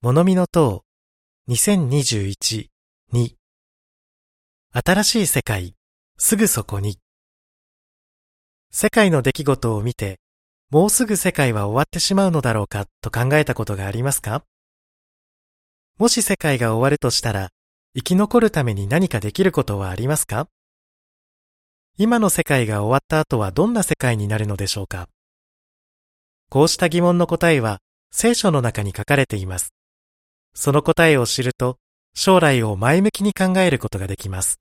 物見の塔。2021-2新しい世界。すぐそこに。世界の出来事を見てもうすぐ世界は終わってしまうのだろうかと考えたことがありますか？もし世界が終わるとしたら生き残るために何かできることはありますか？今の世界が終わった後はどんな世界になるのでしょうか？こうした疑問の答えは聖書の中に書かれています。その答えを知ると将来を前向きに考えることができます。